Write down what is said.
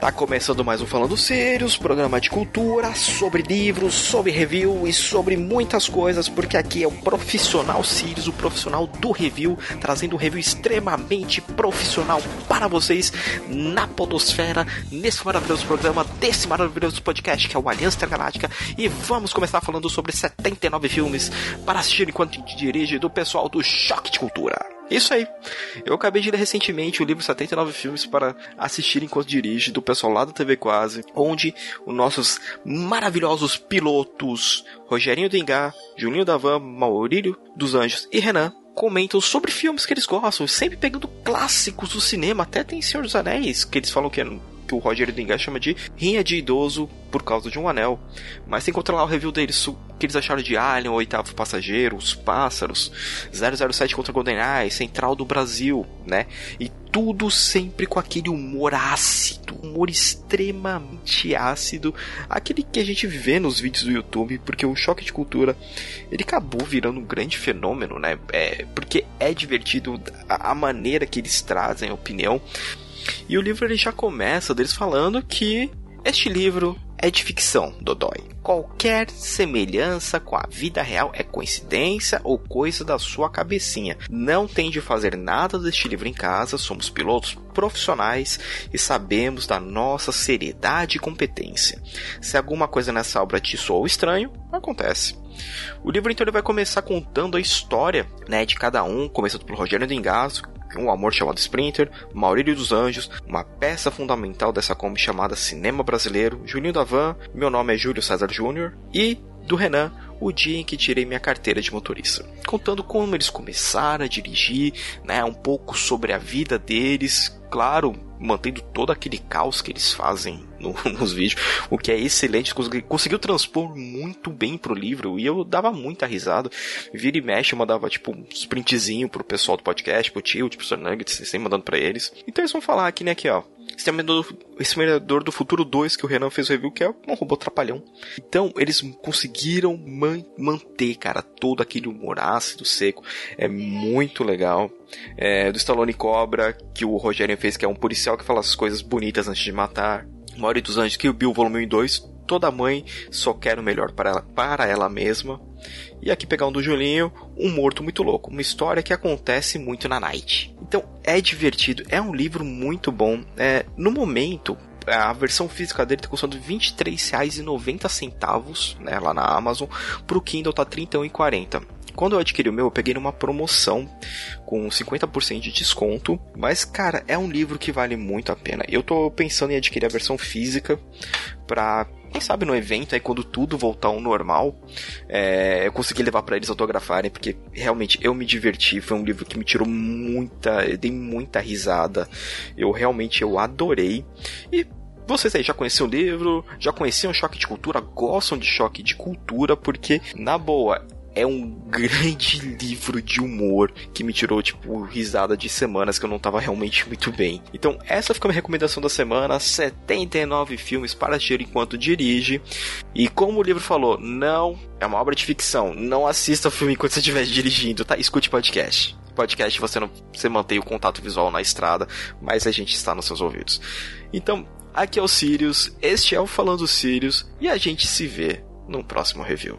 Tá começando mais um Falando Sérios, programa de cultura, sobre livros, sobre review e sobre muitas coisas, porque aqui é o profissional Sirius, o profissional do review, trazendo um review extremamente profissional para vocês na podosfera, nesse maravilhoso programa, desse maravilhoso podcast que é o Aliança Intergaláctica, e vamos começar falando sobre 79 filmes para assistir enquanto dirige do pessoal do Choque de Cultura. Isso aí. Eu acabei de ler recentemente o livro 79 Filmes para assistir enquanto dirige, do pessoal lá da TV Quase, onde os nossos maravilhosos pilotos Rogerinho Dengá, Julinho Davan, Maurílio dos Anjos e Renan comentam sobre filmes que eles gostam, sempre pegando clássicos do cinema, até tem Senhor dos Anéis, que eles falam que é que o Roger Dengá chama de rinha de idoso por causa de um anel. Mas encontra lá o review deles, o que eles acharam de Alien, o oitavo passageiro, os pássaros, 007 contra GoldenEye, Central do Brasil, né? E tudo sempre com aquele humor ácido, humor extremamente ácido, aquele que a gente vê nos vídeos do YouTube, porque o choque de cultura ele acabou virando um grande fenômeno, né? É, porque é divertido a, a maneira que eles trazem a opinião. E o livro ele já começa deles falando que este livro é de ficção, Dodói. Qualquer semelhança com a vida real é coincidência ou coisa da sua cabecinha. Não tem de fazer nada deste livro em casa, somos pilotos profissionais e sabemos da nossa seriedade e competência. Se alguma coisa nessa obra te soou estranho, acontece. O livro então ele vai começar contando a história né, de cada um, começando pelo Rogério Dengaso, um amor chamado Sprinter, Maurílio dos Anjos, uma peça fundamental dessa Kombi chamada Cinema Brasileiro, Julinho da Van, meu nome é Júlio César Júnior, e do Renan, o dia em que tirei minha carteira de motorista. Contando como eles começaram a dirigir, né, um pouco sobre a vida deles, claro, mantendo todo aquele caos que eles fazem no, nos vídeos, o que é excelente, conseguiu transpor muito bem pro livro e eu dava muita risada. Vira e mexe, eu mandava tipo um sprintzinho pro pessoal do podcast, pro tio, tipo, Sr. Nuggets, sempre mandando para eles. Então eles vão falar aqui, né, aqui ó, Exterminador do Futuro 2, que o Renan fez o review, que é um robô trapalhão. Então, eles conseguiram man manter, cara, todo aquele humor ácido, seco. É muito legal. É, do Stallone Cobra, que o Rogério fez, que é um policial que fala as coisas bonitas antes de matar. Mauri dos Anjos, o Bill Volume 2, toda mãe só quer o melhor para ela, para ela mesma. E aqui pegar um do Julinho, um morto muito louco, uma história que acontece muito na Night. Então é divertido, é um livro muito bom. É, no momento, a versão física dele está custando R$ 23,90 né, lá na Amazon. Para o Kindle tá R$ 31,40. Quando eu adquiri o meu, eu peguei numa promoção com 50% de desconto. Mas, cara, é um livro que vale muito a pena. Eu tô pensando em adquirir a versão física para quem sabe no evento, aí quando tudo voltar ao normal, é, eu consegui levar para eles autografarem, porque realmente eu me diverti, foi um livro que me tirou muita, eu dei muita risada, eu realmente eu adorei, e vocês aí já conheciam o livro, já conheciam Choque de Cultura, gostam de Choque de Cultura, porque, na boa, é um grande livro de humor que me tirou, tipo, risada de semanas que eu não tava realmente muito bem. Então, essa fica a minha recomendação da semana: 79 filmes para assistir enquanto dirige. E como o livro falou, não é uma obra de ficção. Não assista o filme enquanto você estiver dirigindo, tá? Escute podcast. Podcast você não você mantém o contato visual na estrada, mas a gente está nos seus ouvidos. Então, aqui é o Sirius, este é o Falando Sirius e a gente se vê no próximo review.